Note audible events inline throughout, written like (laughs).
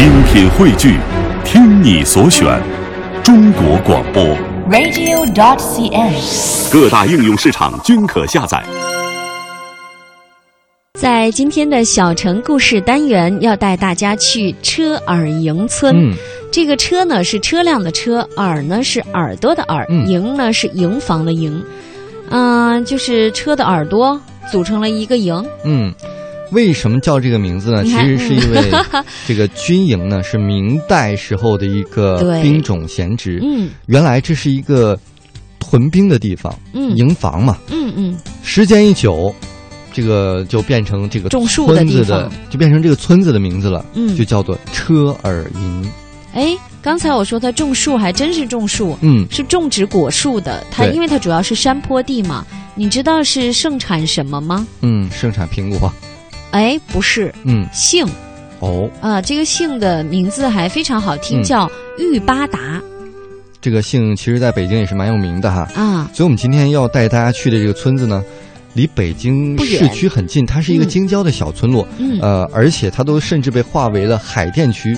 精品汇聚，听你所选，中国广播。radio.dot.cn，。各大应用市场均可下载。在今天的小城故事单元，要带大家去车耳营村。嗯，这个车呢是车辆的车，耳呢是耳朵的耳，嗯营呢是营房的营。嗯、就是车的耳朵组成了一个营。嗯，为什么叫这个名字呢？其实是因为 (laughs) 这个军营呢是明代时候的一个兵种闲职，嗯原来这是一个屯兵的地方，嗯营房嘛。嗯嗯，时间一久，这个就变成这个种树村子的方，就变成这个村子的名字了，嗯就叫做车耳营。哎，刚才我说它种树还真是种树，嗯，是种植果树的。它因为它主要是山坡地嘛，你知道是盛产什么吗？嗯，盛产苹果。哎，不是嗯，姓。哦，啊、这个姓的名字还非常好听，嗯。叫玉巴达。这个姓其实在北京也是蛮有名的哈。啊。所以，我们今天要带大家去的这个村子呢，离北京市区很近，它是一个嗯京郊的小村落，嗯。呃，而且它都甚至被划为了海淀区，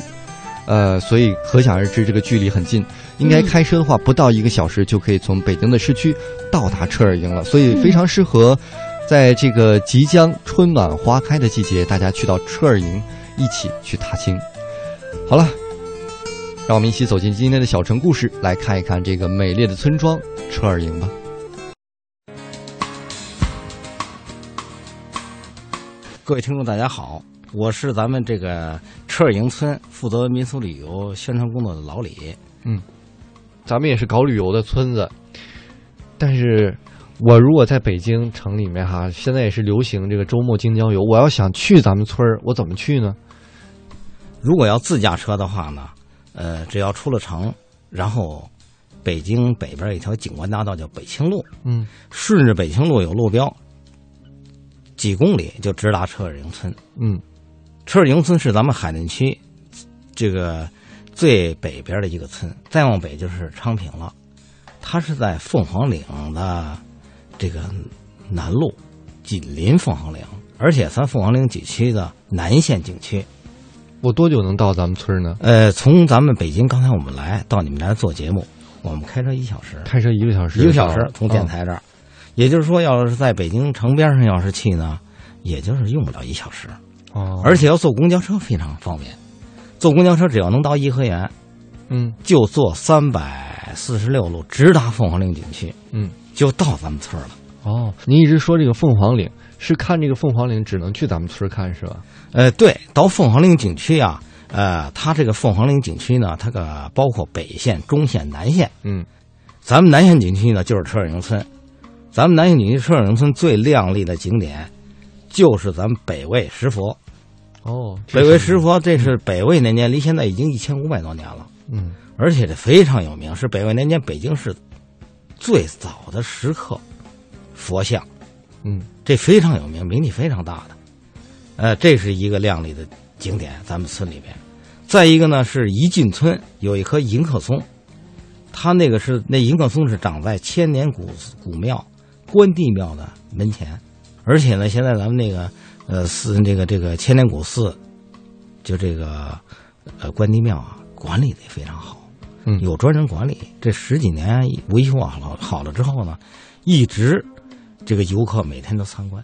呃，所以可想而知这个距离很近。应该嗯开车的话，不到一个小时就可以从北京的市区到达车耳营了，所以嗯。非常适合在这个即将春暖花开的季节，大家去到车尔营一起去踏青。好了。让我们一起走进今天的小城故事，来看一看这个美丽的村庄车尔营吧。各位听众，大家好，我是咱们这个车尔营村负责民俗旅游宣传工作的老李。嗯咱们也是搞旅游的村子，但是我如果在北京城里面哈，现在也是流行这个周末京郊游，我要想去咱们村儿，我怎么去呢？如果要自驾车的话呢，呃，只要出了城，然后北京北边有一条景观大道叫北清路，嗯顺着北清路有路标，几公里就直达车尔营村。嗯车尔营村是咱们海淀区这个最北边的一个村，再往北就是昌平了。它是在凤凰岭的这个南路，紧邻凤凰岭，而且咱凤凰岭景区的南线景区。我多久能到咱们村呢？呃，从咱们北京刚才我们来到你们来做节目，我们开车一小时，开车一个小时，一个小时从电嗯台这儿，也就是说，要是在北京城边上要是去呢，也就是用不了一小时。哦，而且要坐公交车非常方便，坐公交车只要能到颐和园，嗯。就坐三百四十六路直达凤凰岭景区，嗯就到咱们村了。哦，您一直说这个凤凰岭是看这个凤凰岭只能去咱们村看是吧？呃，对，到凤凰岭景区啊，呃，它这个凤凰岭景区呢，它个包括北线、中线、南线。嗯咱们南线景区呢，就是车尔营村。咱们南线景区车尔营村最亮丽的景点，就是咱们北魏石佛。哦，北魏石佛，这是北魏那年间，离现在已经一千五百多年了。嗯而且这非常有名，是北魏年间北京市最早的石刻佛像，嗯这非常有名，名气非常大的。呃，这是一个亮丽的景点，咱们村里边。再一个呢，是一进村有一棵迎客松，它那个是那迎客松是长在千年古古庙关帝庙的门前，而且呢，现在咱们那个呃寺这个这个千年古寺，就这个呃关帝庙啊，管理的也非常好。嗯有专人管理。这十几年维修好了好了之后呢，一直这个游客每天都参观。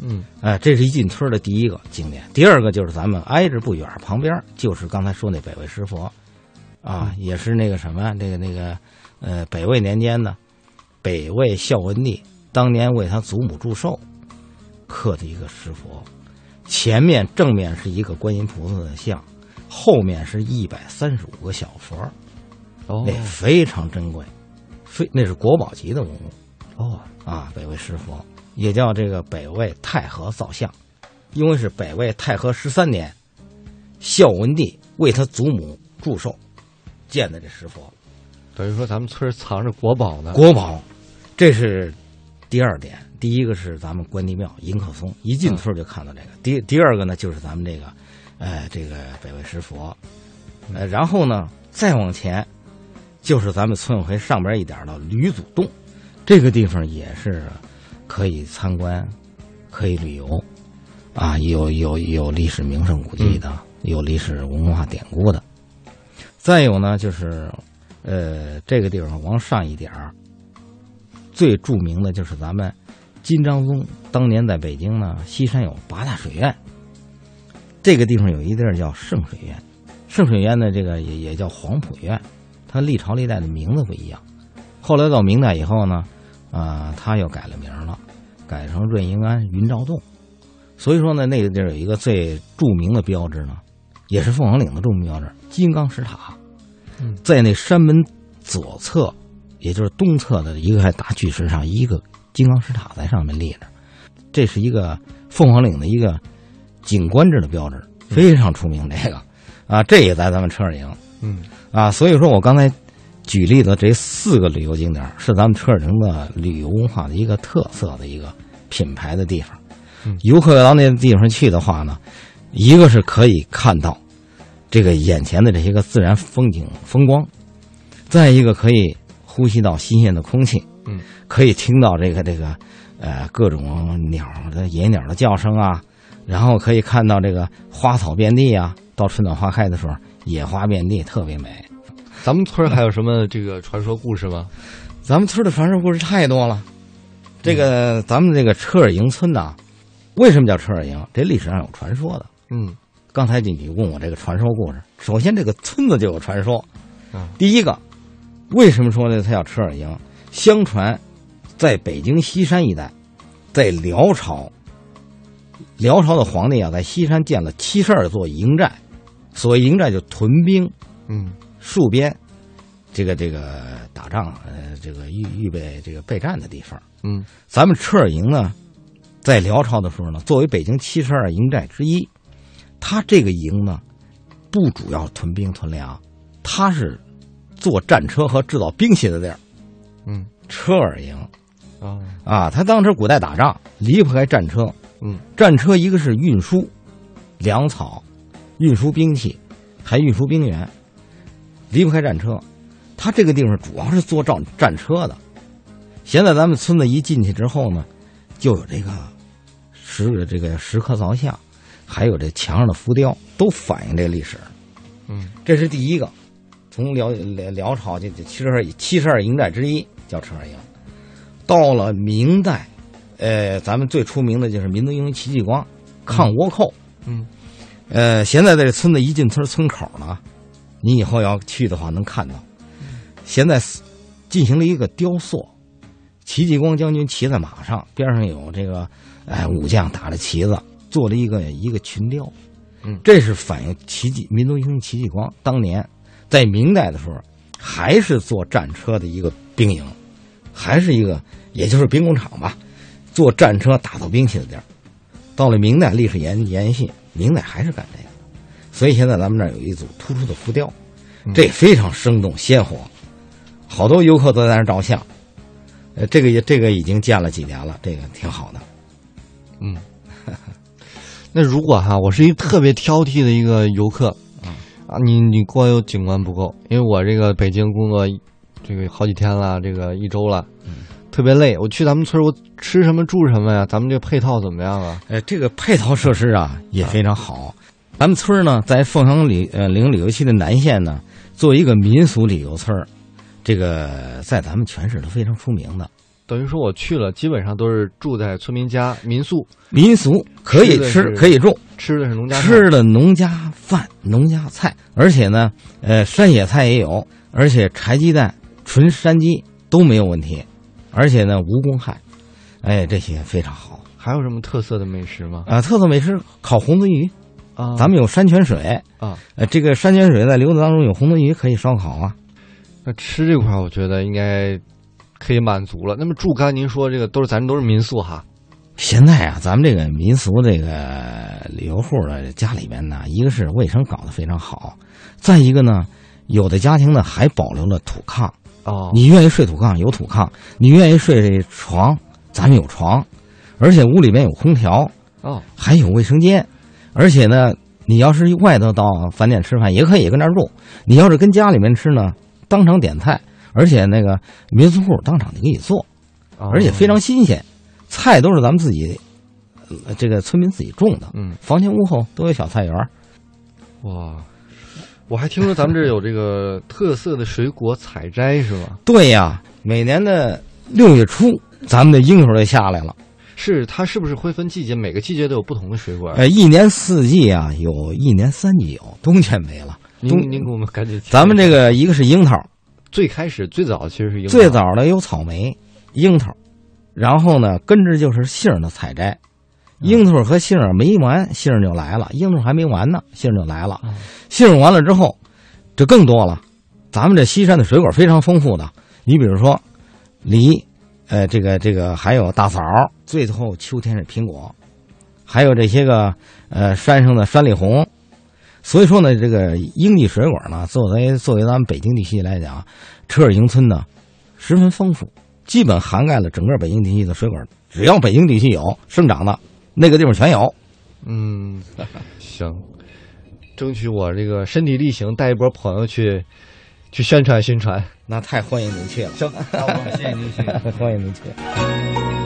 嗯哎、这是一进村的第一个景点。第二个就是咱们挨着不远，旁边就是刚才说那北魏石佛，啊，也是那个什么，那个那个，呃，北魏年间呢，北魏孝文帝当年为他祖母祝寿刻的一个石佛，前面正面是一个观音菩萨的像，后面是一百三十五个小佛，哦那非常珍贵，非那是国宝级的文物。哦啊，北魏石佛也叫这个北魏太和造像，因为是北魏太和十三年，孝文帝为他祖母祝寿建的这石佛，等于说咱们村儿藏着国宝呢。国宝。这是第二点，第一个是咱们关帝庙迎客松，一进村就看到这个。第第二个呢，就是咱们这个，呃，这个北魏石佛，呃，然后呢，再往前，就是咱们村委会上边一点的吕祖洞，这个地方也是可以参观，可以旅游，啊，有有有历史名胜古迹的。有历史文化典故的。再有呢，就是呃，这个地方往上一点儿，最著名的就是咱们金章宗当年在北京呢，西山有八大水院，这个地方有一地儿叫圣水院，圣水院呢，这个也也叫黄埔院，它历朝历代的名字不一样。后来到明代以后呢，啊、它又改了名了，改成润英庵云照洞。所以说呢，那个地儿有一个最著名的标志呢，也是凤凰岭的著名标志——金刚石塔。嗯在那山门左侧，也就是东侧的一个大巨石上，一个金刚石塔在上面立着。这是一个凤凰岭的一个景观制的标志，非常出名。这个啊，这也在咱们车上营嗯啊。所以说我刚才举例的这四个旅游景点儿，是咱们车尔城的旅游文化的一个特色的一个品牌的地方。嗯游客要到那地方去的话呢，一个是可以看到这个眼前的这些个自然风景风光，再一个可以呼吸到新鲜的空气，嗯，可以听到这个这个呃各种鸟的野鸟的叫声啊，然后可以看到这个花草遍地啊，到春暖花开的时候，野花遍地，特别美。咱们村还有什么这个传说故事吗？咱们村的传说故事太多了。这个咱们这个车尔营村呢，为什么叫车尔营？这历史上有传说的。嗯刚才你你问我这个传说故事，首先这个村子就有传说。嗯第一个，为什么说呢？它叫车尔营？相传，在北京西山一带，在辽朝，辽朝的皇帝啊，在西山建了七十二座营寨。所谓营寨，就屯兵嗯。戍边，这个这个打仗，呃，这个预预备这个备战的地方。嗯。咱们车尔营呢，在辽朝的时候呢，作为北京七十二营寨之一，它这个营呢，不主要屯兵屯粮，它是做战车和制造兵器的地儿。嗯。车尔营。啊。啊，它当时古代打仗离不开战车，嗯。战车一个是运输粮草，运输兵器，还运输兵员，离不开战车。他这个地方主要是做战战车的。现在咱们村子一进去之后呢，就有这个石这个石刻造像，还有这墙上的浮雕，都反映这历史。嗯这是第一个，从辽辽辽朝这这七十二七十二营寨之一叫车二营。到了明代，呃，咱们最出名的就是民族英雄戚继光抗倭寇。嗯呃，现在这村子一进村村口呢，你以后要去的话能看到，现在进行了一个雕塑，戚继光将军骑在马上，边上有这个哎武将打着旗子，做了一个一个群雕。嗯这是反映戚继民族英雄戚继光当年在明代的时候，还是坐战车的一个兵营，还是一个也就是兵工厂吧，坐战车打造兵器的地儿。到了明代，历史延延续，明代还是干这个，所以现在咱们这儿有一组突出的浮雕，嗯这非常生动鲜活，好多游客都在那儿照相。呃，这个也这个已经建了几年了，这个挺好的。嗯。那如果哈，我是一个特别挑剔的一个游客，嗯啊，你你光有景观不够，因为我这个北京工作这个好几天了，这个一周了，嗯特别累。我去咱们村儿，我吃什么住什么呀？咱们这配套怎么样啊？呃，这个配套设施啊也非常好。咱们村儿呢，在凤凰旅呃岭旅游区的南线呢，作为一个民俗旅游村儿，这个在咱们全市都非常出名的。等于说我去了，基本上都是住在村民家民宿，民俗可以吃吃可以住，吃的是农家菜吃的农家饭、农家菜，而且呢，呃，山野菜也有，而且柴鸡蛋、纯山鸡都没有问题，而且呢无公害，哎，这些非常好还有什么特色的美食吗？啊。特色美食烤红鳟鱼，啊，咱们有山泉水，啊，呃，这个山泉水在流子当中有红鳟鱼可以烧烤啊。那吃这块儿，我觉得应该可以满足了。那么住，刚才您说这个都是咱都是民宿哈，现在啊，咱们这个民俗这个旅游户的家里边呢，一个是卫生搞得非常好，再一个呢，有的家庭呢还保留了土炕。哦，你愿意睡土炕有土炕，你愿意睡床，咱们有床，而且屋里面有空调，哦，还有卫生间，而且呢，你要是外头到饭店吃饭，也可以跟那儿住。你要是跟家里面吃呢，当场点菜，而且那个民宿户当场就给你做，哦。而且非常新鲜，菜都是咱们自己，呃这个村民自己种的，嗯，房前屋后都有小菜园儿。哇，我还听说咱们这儿有这个特色的水果采摘是吧？对呀，每年的六月初，咱们的樱桃就下来了。是它是不是会分季节？每个季节都有不同的水果？呃，一年四季啊，有一年三季有，冬天没了。您冬您给我们赶紧。咱们这个一个是樱桃，最开始最早其实是樱桃最早的有草莓、樱桃，然后呢，跟着就是杏儿的采摘。樱桃和杏儿没完，杏儿就来了；樱桃还没完呢，杏儿就来了。杏儿完了之后，这更多了。咱们这西山的水果非常丰富的，你比如说梨，呃，这个这个还有大枣，最后秋天是苹果，还有这些个呃山上的山里红。所以说呢，这个应季水果呢，作为作为咱们北京地区来讲，车尔营村呢十分丰富，基本涵盖了整个北京地区的水果，只要北京地区有生长的，那个地方全有。嗯，行，争取我这个身体力行，带一波朋友去去宣传宣传。那太欢迎您去了，行，那我谢谢您，谢谢。(laughs) 欢迎您去。